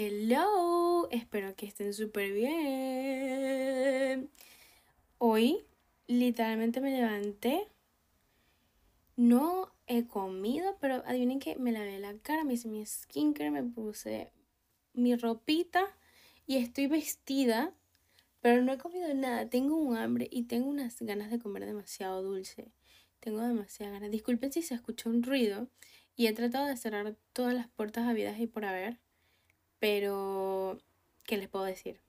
Hello, espero que estén súper bien. Hoy literalmente me levanté. No he comido, pero adivinen que me lavé la cara, me hice mi skincare, me puse mi ropita y estoy vestida, pero no he comido nada. Tengo un hambre y tengo unas ganas de comer demasiado dulce. Tengo demasiadas ganas. Disculpen si se escucha un ruido y he tratado de cerrar todas las puertas habidas y por haber pero, ¿qué les puedo decir?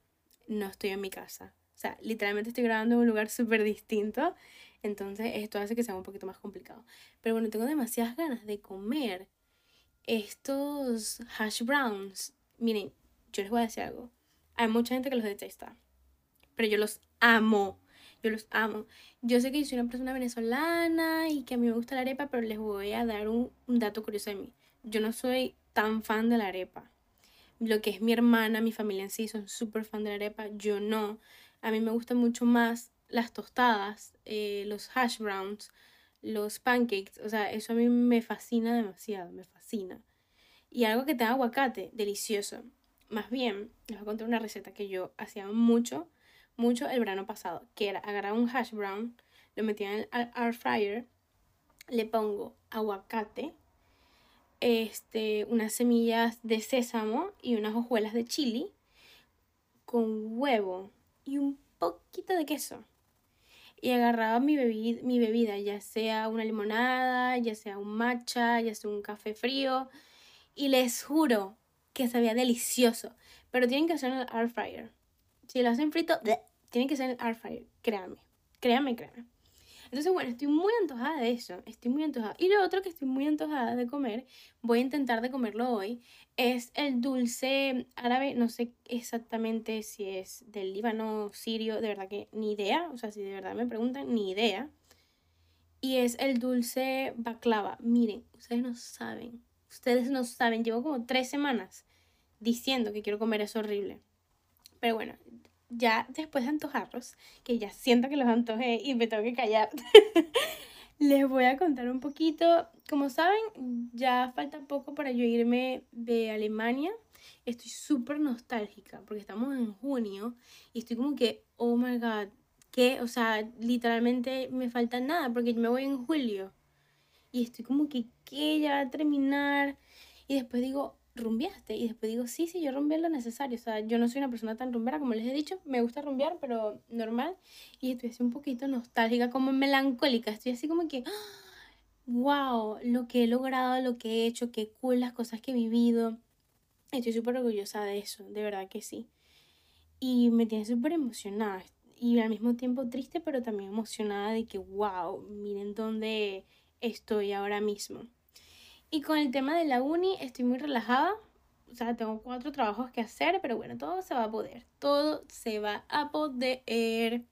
No estoy en mi casa. O sea, literalmente estoy grabando en un lugar súper distinto. Entonces esto hace que sea un poquito más complicado. Pero bueno, tengo demasiadas ganas de comer estos hash browns. Miren, yo les voy a decir algo. Hay mucha gente que los detesta. Pero yo los amo. Yo los amo. Yo sé que yo soy una persona venezolana y que a mí me gusta la arepa, pero les voy a dar un, un dato curioso de mí. Yo no soy tan fan de la arepa lo que es mi hermana, mi familia en sí, son súper fan de la arepa, yo no. A mí me gustan mucho más las tostadas, eh, los hash browns, los pancakes, o sea, eso a mí me fascina demasiado, me fascina. Y algo que tenga aguacate, delicioso. Más bien, les voy a contar una receta que yo hacía mucho, mucho el verano pasado, que era agarrar un hash brown, lo metía en el air fryer, le pongo aguacate, este, unas semillas de sésamo y unas hojuelas de chili con huevo y un poquito de queso. Y agarraba mi, bebida, mi bebida, ya sea una limonada, ya sea un matcha, ya sea un café frío. Y les juro que sabía delicioso. Pero tienen que hacer en el air fryer. Si lo hacen frito, tienen que ser en el air fryer. Créanme. Créanme, créanme. Entonces, bueno, estoy muy antojada de eso, estoy muy antojada. Y lo otro que estoy muy antojada de comer, voy a intentar de comerlo hoy, es el dulce árabe, no sé exactamente si es del Líbano, sirio, de verdad que ni idea, o sea, si de verdad me preguntan, ni idea. Y es el dulce baklava. Miren, ustedes no saben, ustedes no saben, llevo como tres semanas diciendo que quiero comer eso horrible. Pero bueno, ya después de antojarlos, que ya siento que los antojé y me tengo que callar, les voy a contar un poquito. Como saben, ya falta poco para yo irme de Alemania. Estoy súper nostálgica porque estamos en junio y estoy como que, oh my god, que, o sea, literalmente me falta nada porque yo me voy en julio. Y estoy como que, ¿qué? Ya va a terminar. Y después digo, rumbeaste. Y después digo, sí, sí, yo rumbeé lo necesario. O sea, yo no soy una persona tan rumbera como les he dicho. Me gusta rumbear, pero normal. Y estoy así un poquito nostálgica, como melancólica. Estoy así como que, wow, lo que he logrado, lo que he hecho, qué cool las cosas que he vivido. Estoy súper orgullosa de eso, de verdad que sí. Y me tiene súper emocionada. Y al mismo tiempo triste, pero también emocionada de que, wow, miren dónde estoy ahora mismo. Y con el tema de la uni estoy muy relajada. O sea, tengo cuatro trabajos que hacer, pero bueno, todo se va a poder. Todo se va a poder.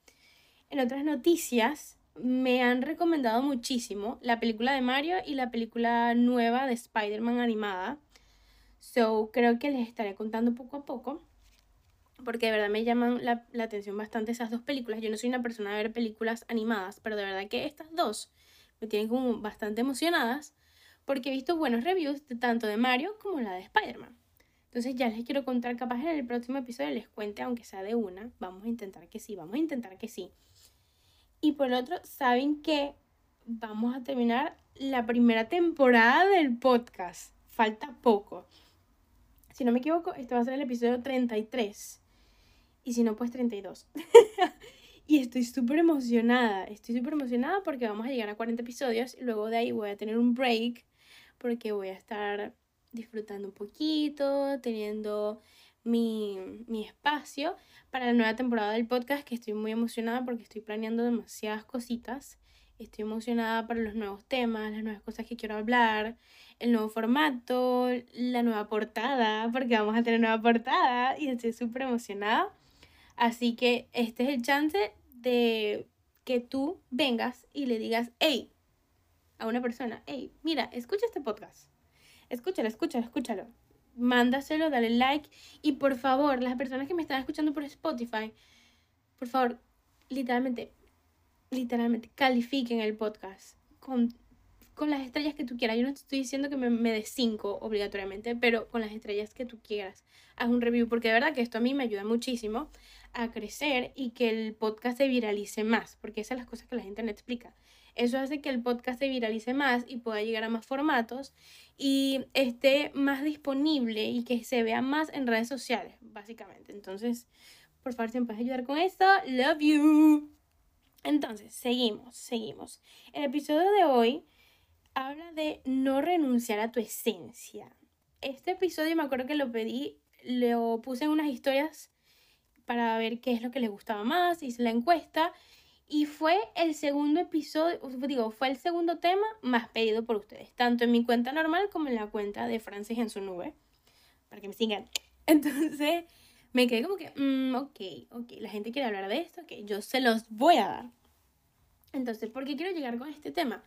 En otras noticias, me han recomendado muchísimo la película de Mario y la película nueva de Spider-Man animada. So, creo que les estaré contando poco a poco. Porque de verdad me llaman la, la atención bastante esas dos películas. Yo no soy una persona de ver películas animadas, pero de verdad que estas dos me tienen como bastante emocionadas porque he visto buenos reviews de tanto de Mario como la de Spider-Man. Entonces ya les quiero contar, capaz en el próximo episodio les cuente, aunque sea de una. Vamos a intentar que sí, vamos a intentar que sí. Y por otro, ¿saben que Vamos a terminar la primera temporada del podcast. Falta poco. Si no me equivoco, este va a ser el episodio 33. Y si no, pues 32. y estoy súper emocionada. Estoy súper emocionada porque vamos a llegar a 40 episodios. Y luego de ahí voy a tener un break porque voy a estar disfrutando un poquito, teniendo mi, espacio para la nueva temporada del podcast que estoy muy emocionada porque estoy planeando demasiadas cositas. Estoy emocionada para los nuevos temas, las nuevas cosas que quiero hablar, el nuevo formato, la nueva portada, porque vamos a tener nueva portada y estoy súper emocionada. Así que este es el chance de que tú vengas y le digas, hey, a una persona, hey, mira, escucha este podcast. Escúchalo, escúchalo, escúchalo. Mándaselo, dale like. Y por favor, las personas que me están escuchando por Spotify, por favor, literalmente, literalmente, califiquen el podcast con con las estrellas que tú quieras. Yo no estoy diciendo que me, me des 5 obligatoriamente, pero con las estrellas que tú quieras. Haz un review, porque de verdad que esto a mí me ayuda muchísimo a crecer y que el podcast se viralice más, porque esas son las cosas que la gente no explica. Eso hace que el podcast se viralice más y pueda llegar a más formatos y esté más disponible y que se vea más en redes sociales, básicamente. Entonces, por favor, si me puedes ayudar con esto, love you. Entonces, seguimos, seguimos. El episodio de hoy habla de no renunciar a tu esencia. Este episodio me acuerdo que lo pedí, lo puse en unas historias para ver qué es lo que les gustaba más, hice la encuesta y fue el segundo episodio, digo, fue el segundo tema más pedido por ustedes, tanto en mi cuenta normal como en la cuenta de Francis en su nube, para que me sigan. Entonces me quedé como que, mm, ok, ok, la gente quiere hablar de esto, que yo se los voy a dar. Entonces, ¿por qué quiero llegar con este tema?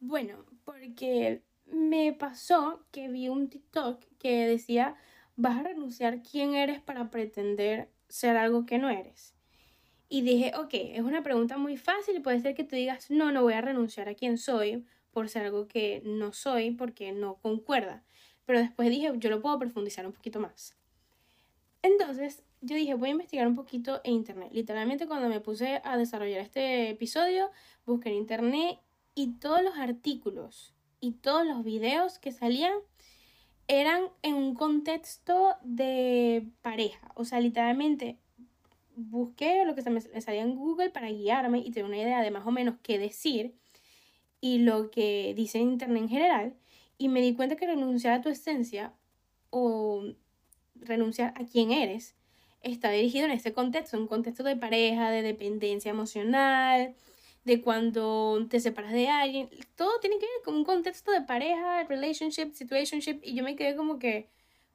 Bueno, porque me pasó que vi un TikTok que decía, vas a renunciar quién eres para pretender ser algo que no eres. Y dije, ok, es una pregunta muy fácil puede ser que tú digas, no, no voy a renunciar a quién soy por ser algo que no soy porque no concuerda. Pero después dije, yo lo puedo profundizar un poquito más. Entonces, yo dije, voy a investigar un poquito en internet. Literalmente cuando me puse a desarrollar este episodio, busqué en internet y todos los artículos y todos los videos que salían eran en un contexto de pareja. O sea, literalmente busqué lo que se me salía en Google para guiarme y tener una idea de más o menos qué decir y lo que dice Internet en general. Y me di cuenta que renunciar a tu esencia o renunciar a quién eres está dirigido en este contexto, un contexto de pareja, de dependencia emocional, de cuando te separas de alguien, todo tiene que ver con un contexto de pareja, relationship, situationship, y yo me quedé como que,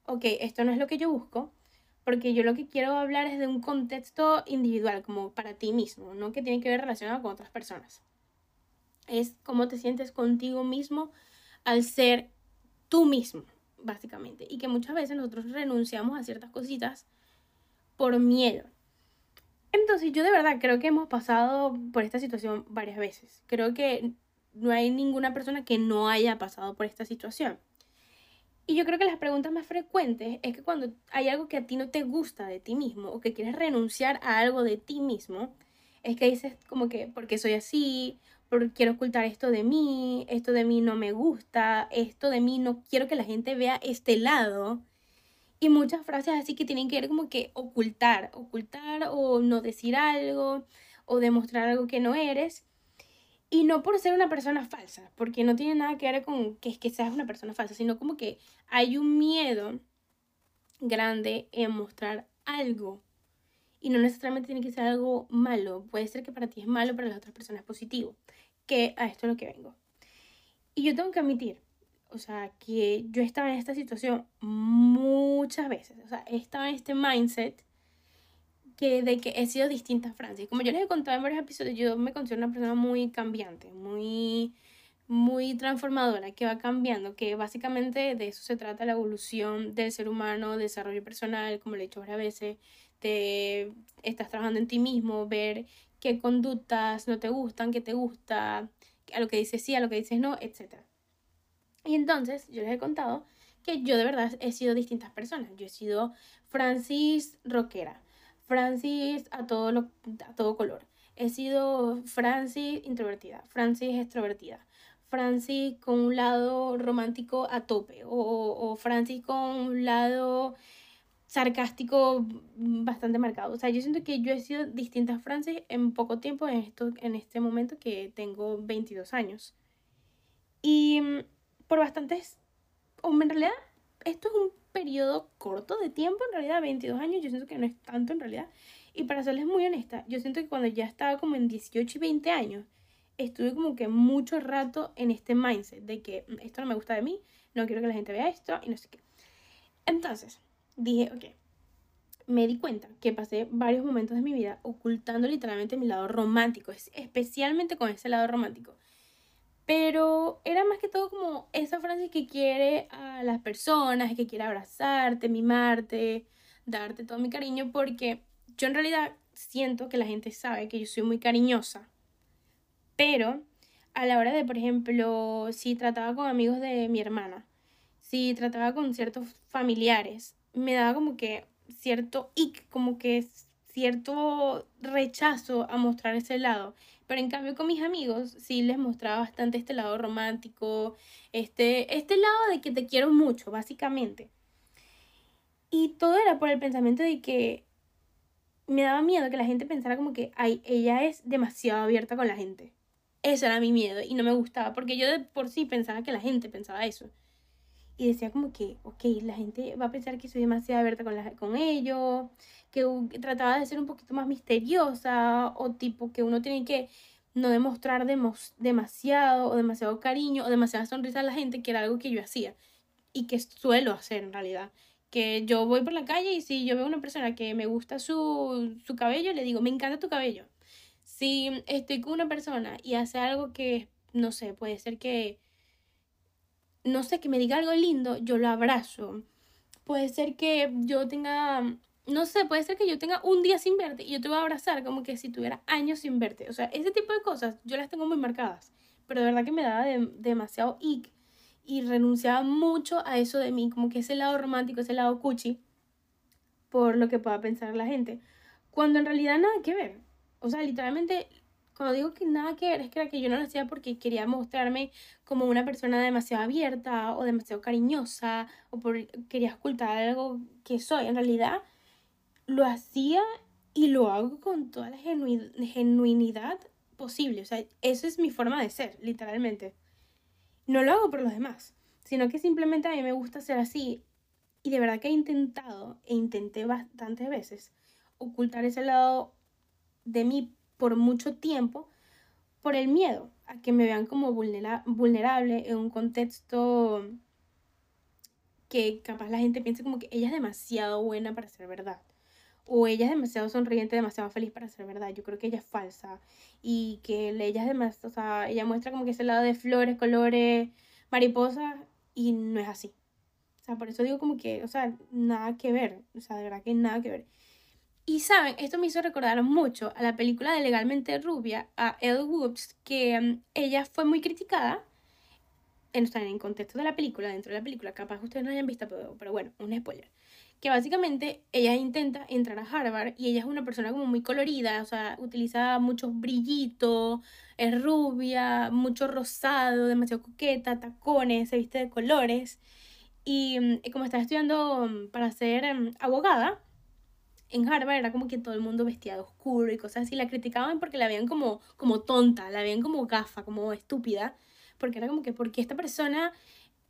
ok, esto no es lo que yo busco, porque yo lo que quiero hablar es de un contexto individual, como para ti mismo, no que tiene que ver relacionado con otras personas. Es cómo te sientes contigo mismo al ser tú mismo, básicamente, y que muchas veces nosotros renunciamos a ciertas cositas por miedo entonces yo de verdad creo que hemos pasado por esta situación varias veces. Creo que no hay ninguna persona que no haya pasado por esta situación. Y yo creo que las preguntas más frecuentes es que cuando hay algo que a ti no te gusta de ti mismo o que quieres renunciar a algo de ti mismo, es que dices como que, porque soy así? porque quiero ocultar esto de mí? Esto de mí no me gusta, esto de mí no quiero que la gente vea este lado y muchas frases así que tienen que ver como que ocultar, ocultar o no decir algo o demostrar algo que no eres. Y no por ser una persona falsa, porque no tiene nada que ver con que, que seas una persona falsa, sino como que hay un miedo grande en mostrar algo. Y no necesariamente tiene que ser algo malo. Puede ser que para ti es malo, para las otras personas es positivo. Que a esto es lo que vengo. Y yo tengo que admitir o sea, que yo estaba en esta situación muchas veces, o sea, estaba en este mindset que de que he sido distinta a Francis. Como yo les he contado en varios episodios, yo me considero una persona muy cambiante, muy muy transformadora, que va cambiando, que básicamente de eso se trata la evolución del ser humano, desarrollo personal, como le he dicho varias veces, te estás trabajando en ti mismo, ver qué conductas no te gustan, qué te gusta, a lo que dices sí, a lo que dices no, etcétera. Y entonces yo les he contado que yo de verdad he sido distintas personas. Yo he sido Francis rockera, Francis a todo, lo, a todo color. He sido Francis introvertida, Francis extrovertida, Francis con un lado romántico a tope o, o Francis con un lado sarcástico bastante marcado. O sea, yo siento que yo he sido distintas Francis en poco tiempo en, esto, en este momento que tengo 22 años. Y por bastantes, o en realidad, esto es un periodo corto de tiempo, en realidad 22 años, yo siento que no es tanto en realidad. Y para serles muy honesta, yo siento que cuando ya estaba como en 18 y 20 años, estuve como que mucho rato en este mindset de que mm, esto no me gusta de mí, no quiero que la gente vea esto y no sé qué. Entonces, dije, ok, me di cuenta que pasé varios momentos de mi vida ocultando literalmente mi lado romántico, especialmente con ese lado romántico. Pero era más que todo como esa frase que quiere a las personas, que quiere abrazarte, mimarte, darte todo mi cariño, porque yo en realidad siento que la gente sabe que yo soy muy cariñosa, pero a la hora de, por ejemplo, si trataba con amigos de mi hermana, si trataba con ciertos familiares, me daba como que cierto ick, como que cierto rechazo a mostrar ese lado. Pero en cambio con mis amigos sí les mostraba bastante este lado romántico, este, este lado de que te quiero mucho, básicamente. Y todo era por el pensamiento de que me daba miedo que la gente pensara como que, ay, ella es demasiado abierta con la gente. Ese era mi miedo y no me gustaba porque yo de por sí pensaba que la gente pensaba eso. Y decía como que, ok, la gente va a pensar que soy demasiado abierta con, la, con ellos, que, trataba de ser un poquito más misteriosa o tipo que uno tiene que no demostrar demasiado o demasiado cariño o demasiada sonrisa a la gente, que era algo que yo hacía y que suelo hacer en realidad. Que yo voy por la calle y si yo veo a una persona que me gusta su, su cabello, le digo, me encanta tu cabello. Si estoy con una persona y hace algo que, no sé, puede ser que no sé, que me diga algo lindo, yo lo abrazo. Puede ser que yo tenga, no sé, puede ser que yo tenga un día sin verte y yo te voy a abrazar como que si tuviera años sin verte. O sea, ese tipo de cosas yo las tengo muy marcadas. Pero de verdad que me daba demasiado ick y renunciaba mucho a eso de mí, como que ese lado romántico, ese lado cuchi, por lo que pueda pensar la gente. Cuando en realidad nada que ver. O sea, literalmente cuando digo que nada que ver, es que era que yo no lo hacía porque quería mostrarme como una persona demasiado abierta o demasiado cariñosa o por, quería ocultar algo que soy. En realidad, lo hacía y lo hago con toda la genuinidad posible. O sea, esa es mi forma de ser, literalmente. No lo hago por los demás, sino que simplemente a mí me gusta ser así. Y de verdad que he intentado, e intenté bastantes veces, ocultar ese lado de mí por mucho tiempo por el miedo a que me vean como vulnerable en un contexto que capaz la gente piense como que ella es demasiado buena para ser verdad. O ella es demasiado sonriente, demasiado feliz para ser verdad. Yo creo que ella es falsa. Y que ella es demasiado, o sea, ella muestra como que ese lado de flores, colores, mariposas. Y no es así. O sea, por eso digo como que, o sea, nada que ver. O sea, de verdad que nada que ver. Y saben, esto me hizo recordar mucho a la película de Legalmente Rubia, a Elle Woods, que mm, ella fue muy criticada. En, en contexto de la película, dentro de la película, capaz ustedes no hayan visto, pero, pero bueno, un spoiler. Que básicamente ella intenta entrar a Harvard y ella es una persona como muy colorida, o sea, utiliza muchos brillitos, es rubia, mucho rosado, demasiado coqueta, tacones, se viste de colores. Y, mm, como está estudiando mm, para ser abogada, en Harvard era como que todo el mundo vestía de oscuro y cosas así. La criticaban porque la veían como, como tonta, la veían como gafa, como estúpida. Porque era como que, porque esta persona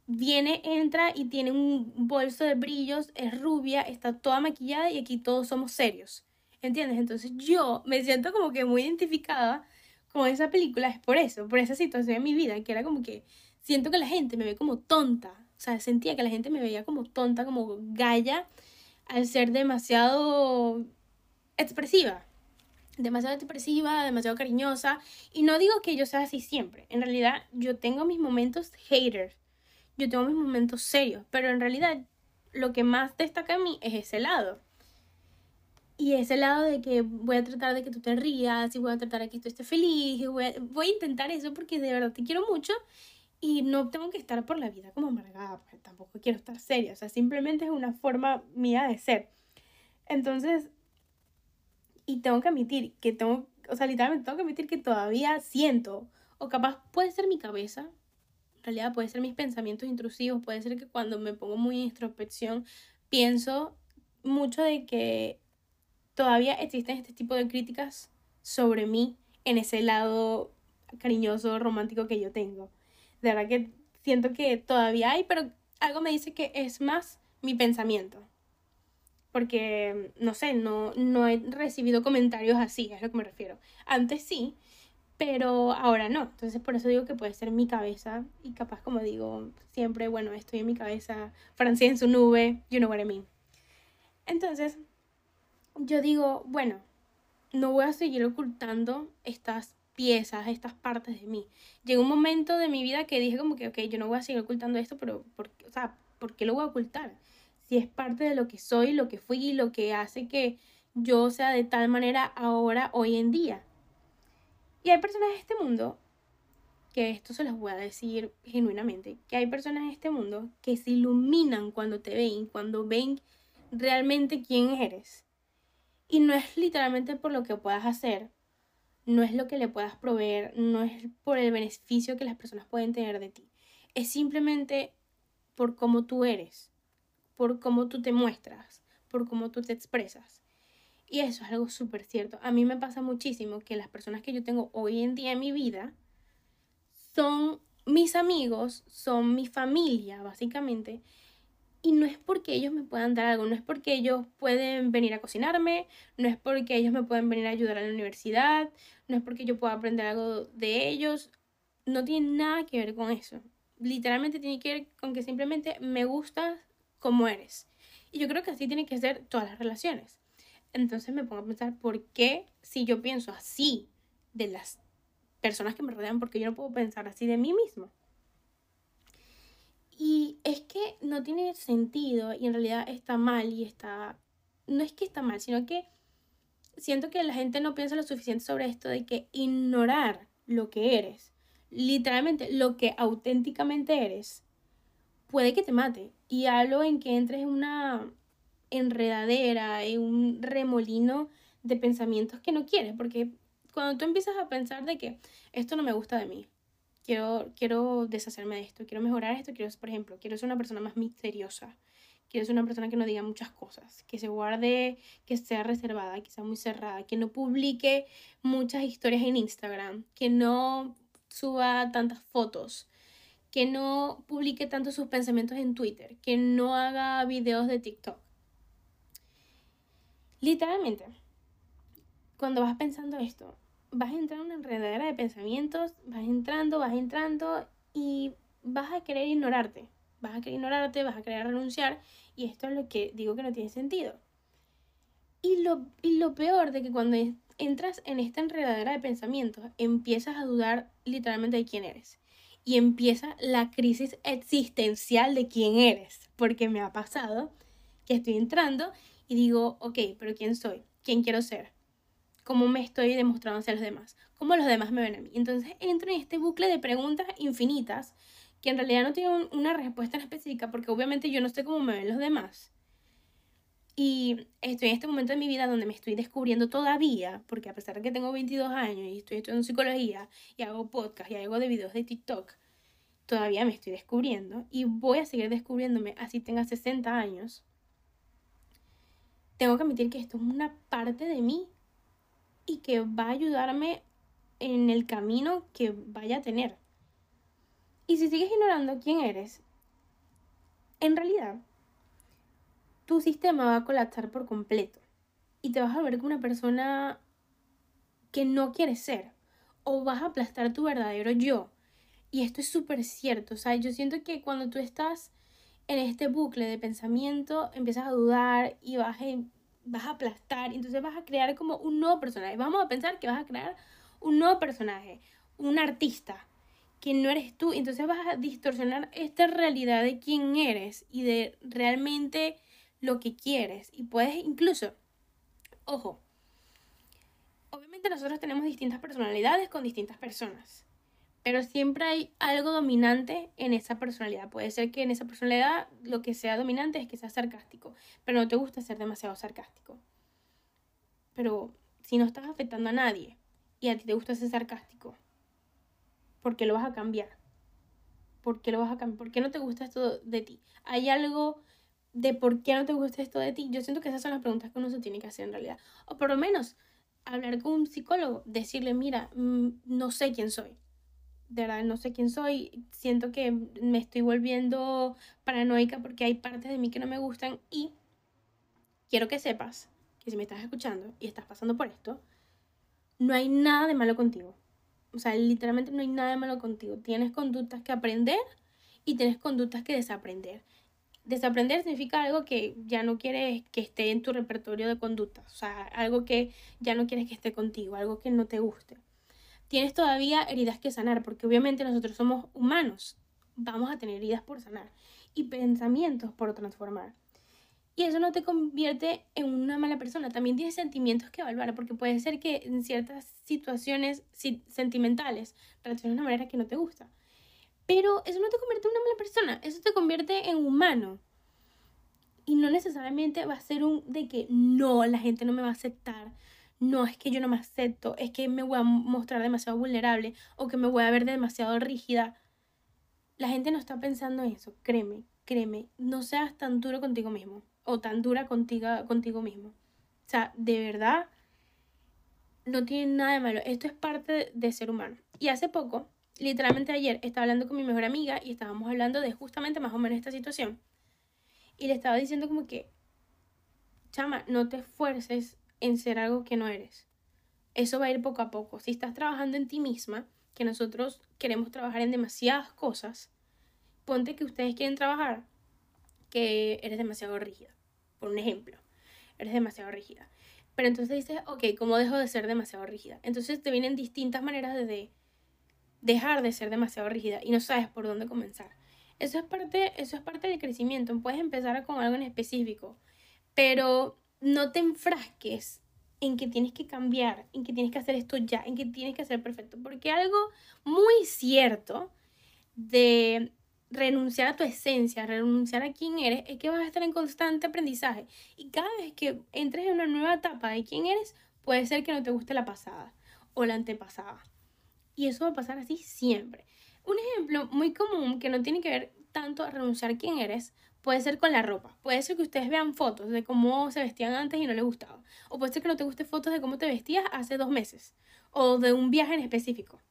viene, entra y tiene un bolso de brillos, es rubia, está toda maquillada y aquí todos somos serios. ¿Entiendes? Entonces yo me siento como que muy identificada con esa película, es por eso, por esa situación en mi vida, que era como que siento que la gente me ve como tonta. O sea, sentía que la gente me veía como tonta, como galla al ser demasiado expresiva. Demasiado expresiva, demasiado cariñosa. Y no digo que yo sea así siempre. En realidad, yo tengo mis momentos haters. Yo tengo mis momentos serios. Pero en realidad, lo que más destaca a mí es ese lado. Y ese lado de que voy a tratar de que tú te rías y voy a tratar de que tú estés feliz. Y voy, a, voy a intentar eso porque de verdad te quiero mucho y no tengo que estar por la vida como amargada, porque tampoco quiero estar seria, o sea, simplemente es una forma mía de ser. Entonces, y tengo que admitir que tengo, o sea, literalmente tengo que admitir que todavía siento, o capaz puede ser mi cabeza, realidad puede ser mis pensamientos intrusivos, puede ser que cuando me pongo muy en introspección, pienso mucho de que todavía existen este tipo de críticas sobre mí en ese lado cariñoso, romántico que yo tengo. De verdad que siento que todavía hay, pero algo me dice que es más mi pensamiento. Porque, no sé, no, no he recibido comentarios así, es a lo que me refiero. Antes sí, pero ahora no. Entonces por eso digo que puede ser mi cabeza y capaz como digo siempre, bueno, estoy en mi cabeza, Francia en su nube, you know what I mean. Entonces, yo digo, bueno, no voy a seguir ocultando estas piezas, estas partes de mí. Llegó un momento de mi vida que dije como que, ok, yo no voy a seguir ocultando esto, pero, por, o sea, ¿por qué lo voy a ocultar? Si es parte de lo que soy, lo que fui, lo que hace que yo sea de tal manera ahora, hoy en día. Y hay personas en este mundo que esto se los voy a decir genuinamente, que hay personas en este mundo que se iluminan cuando te ven, cuando ven realmente quién eres. Y no es literalmente por lo que puedas hacer, no es lo que le puedas proveer, no es por el beneficio que las personas pueden tener de ti. Es simplemente por cómo tú eres, por cómo tú te muestras, por cómo tú te expresas. Y eso es algo súper cierto. A mí me pasa muchísimo que las personas que yo tengo hoy en día en mi vida son mis amigos, son mi familia, básicamente. Y no es porque ellos me puedan dar algo, no es porque ellos pueden venir a cocinarme, no es porque ellos me pueden venir a ayudar a la universidad, no es porque yo pueda aprender algo de ellos. No tiene nada que ver con eso. Literalmente tiene que ver con que simplemente me gustas como eres. Y yo creo que así tienen que ser todas las relaciones. Entonces me pongo a pensar, ¿por qué si yo pienso así de las personas que me rodean, porque yo no puedo pensar así de mí mismo? Y es que no tiene sentido y en realidad está mal y está... No es que está mal, sino que siento que la gente no piensa lo suficiente sobre esto de que ignorar lo que eres, literalmente lo que auténticamente eres, puede que te mate. Y algo en que entres en una enredadera, en un remolino de pensamientos que no quieres, porque cuando tú empiezas a pensar de que esto no me gusta de mí, quiero, quiero deshacerme de esto, quiero mejorar esto, quiero, por ejemplo, quiero ser una persona más misteriosa, quiero ser una persona que no diga muchas cosas, que se guarde, que sea reservada, que sea muy cerrada, que no publique muchas historias en Instagram, que no suba tantas fotos, que no publique tanto sus pensamientos en Twitter, que no haga videos de TikTok. Literalmente, cuando vas pensando esto, vas a entrar en una enredadera de pensamientos, vas entrando, vas entrando y vas a querer ignorarte. Vas a querer ignorarte, vas a querer renunciar y esto es lo que digo que no tiene sentido. Y lo, y lo peor de que cuando entras en esta enredadera de pensamientos, empiezas a dudar literalmente de quién eres. Y empieza la crisis existencial de quién eres. Porque me ha pasado que estoy entrando y digo, ok, pero ¿quién soy? ¿Quién quiero ser? ¿Cómo me estoy demostrando hacia los demás? ¿Cómo los demás me ven a mí? Entonces entro en este bucle de preguntas infinitas que en realidad no tienen una respuesta específica porque obviamente yo no sé cómo me ven los demás. Y estoy en este momento de mi vida donde me estoy descubriendo todavía, porque a pesar de que tengo 22 años y estoy estudiando psicología y hago podcast y hago de videos de TikTok, todavía me estoy descubriendo y voy a seguir descubriéndome así tenga 60 años tengo que admitir que esto es una parte de mí y que va a ayudarme en el camino que vaya a tener. Y si sigues ignorando quién eres, en realidad tu sistema va a colapsar por completo y te vas a ver como una persona que no quieres ser o vas a aplastar tu verdadero yo. Y esto es súper cierto, o sea, yo siento que cuando tú estás en este bucle de pensamiento empiezas a dudar y vas a, vas a aplastar, entonces vas a crear como un nuevo personaje. Vamos a pensar que vas a crear un nuevo personaje, un artista, que no eres tú, entonces vas a distorsionar esta realidad de quién eres y de realmente lo que quieres. Y puedes incluso, ojo, obviamente nosotros tenemos distintas personalidades con distintas personas pero siempre hay algo dominante en esa personalidad. Puede ser que en esa personalidad lo que sea dominante es que sea sarcástico, pero no te gusta ser demasiado sarcástico. Pero si no estás afectando a nadie y a ti te gusta ser sarcástico, ¿por qué lo vas a cambiar? ¿Por qué lo vas a cambiar? ¿Por qué no te gusta esto de ti? ¿Hay algo de por qué no te gusta esto de ti? Yo siento que esas son las preguntas que uno se tiene que hacer en realidad. O por lo menos hablar con un psicólogo, decirle, mira, mm, no sé quién soy de verdad no sé quién soy, siento que me estoy volviendo paranoica porque hay partes de mí que no me gustan y quiero que sepas que si me estás escuchando y estás pasando por esto, no hay nada de malo contigo. O sea, literalmente no hay nada de malo contigo. Tienes conductas que aprender y tienes conductas que desaprender. Desaprender significa algo que ya no quieres que esté en tu repertorio de conductas. O sea, algo que ya no quieres que esté contigo, algo que no te guste tienes todavía heridas que sanar, porque obviamente nosotros somos humanos, vamos a tener heridas por sanar y pensamientos por transformar. Y eso no te convierte en una mala persona. También tienes sentimientos que evaluar, porque puede ser que en ciertas situaciones sentimentales reacciones de una manera que no te gusta. Pero eso no te convierte en una mala persona, eso te convierte en humano. Y no necesariamente va a ser un de que no, la gente no me va a aceptar. No, es que yo no me acepto, es que me voy a mostrar demasiado vulnerable o que me voy a ver demasiado rígida. La gente no está pensando en eso, créeme, créeme. No seas tan duro contigo mismo o tan dura contigo, contigo mismo. O sea, de verdad, no tiene nada de malo. Esto es parte de ser humano. Y hace poco, literalmente ayer, estaba hablando con mi mejor amiga y estábamos hablando de justamente más o menos esta situación. Y le estaba diciendo como que, chama, no te esfuerces en ser algo que no eres. Eso va a ir poco a poco. Si estás trabajando en ti misma, que nosotros queremos trabajar en demasiadas cosas, ponte que ustedes quieren trabajar que eres demasiado rígida. Por un ejemplo, eres demasiado rígida. Pero entonces dices, ok, ¿cómo dejo de ser demasiado rígida? Entonces te vienen distintas maneras de dejar de ser demasiado rígida y no sabes por dónde comenzar. Eso es parte, eso es parte del crecimiento. Puedes empezar con algo en específico, pero no te enfrasques en que tienes que cambiar, en que tienes que hacer esto ya, en que tienes que hacer perfecto. Porque algo muy cierto de renunciar a tu esencia, renunciar a quién eres, es que vas a estar en constante aprendizaje. Y cada vez que entres en una nueva etapa de quién eres, puede ser que no te guste la pasada o la antepasada. Y eso va a pasar así siempre. Un ejemplo muy común que no tiene que ver tanto a renunciar a quién eres, puede ser con la ropa. Puede ser que ustedes vean fotos de cómo se vestían antes y no les gustaba. O puede ser que no te guste fotos de cómo te vestías hace dos meses. O de un viaje en específico.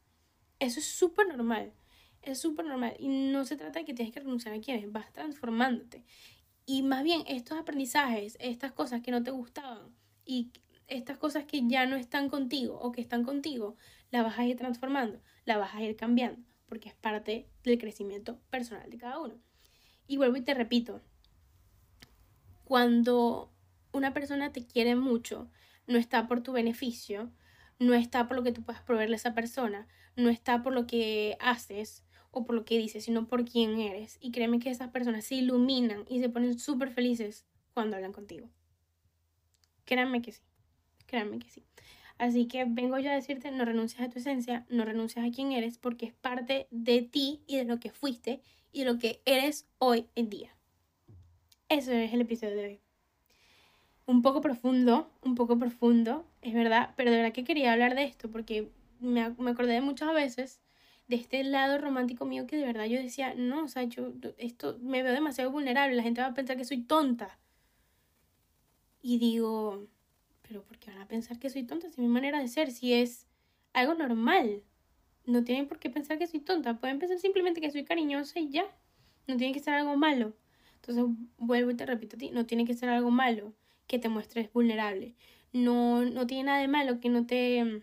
Eso es súper normal. Es súper normal. Y no se trata de que tienes que renunciar a quienes. Vas transformándote. Y más bien, estos aprendizajes, estas cosas que no te gustaban y estas cosas que ya no están contigo o que están contigo, la vas a ir transformando, la vas a ir cambiando, porque es parte del crecimiento personal de cada uno. Y vuelvo y te repito, cuando una persona te quiere mucho, no está por tu beneficio, no está por lo que tú puedas proveerle a esa persona, no está por lo que haces o por lo que dices, sino por quién eres. Y créeme que esas personas se iluminan y se ponen súper felices cuando hablan contigo. Créanme que sí, créanme que sí. Así que vengo yo a decirte, no renuncies a tu esencia, no renuncies a quién eres, porque es parte de ti y de lo que fuiste y de lo que eres hoy en día. Eso es el episodio de hoy. Un poco profundo, un poco profundo, es verdad, pero de verdad que quería hablar de esto porque me, me acordé de muchas veces de este lado romántico mío que de verdad yo decía, no, o sea, yo esto me veo demasiado vulnerable, la gente va a pensar que soy tonta. Y digo, pero ¿por qué van a pensar que soy tonta? Si mi manera de ser, si es algo normal. No tienen por qué pensar que soy tonta. Pueden pensar simplemente que soy cariñosa y ya. No tiene que ser algo malo. Entonces, vuelvo y te repito a ti, no tiene que ser algo malo que te muestres vulnerable. No, no tiene nada de malo que no te,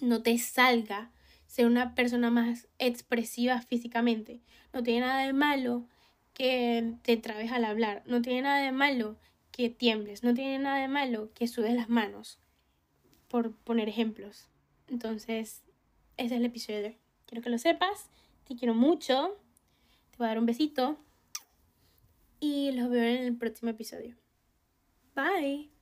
no te salga ser una persona más expresiva físicamente. No tiene nada de malo que te trabes al hablar. No tiene nada de malo que tiembles, no tiene nada de malo que subes las manos, por poner ejemplos. Entonces, ese es el episodio de hoy. Quiero que lo sepas, te quiero mucho, te voy a dar un besito y los veo en el próximo episodio. Bye.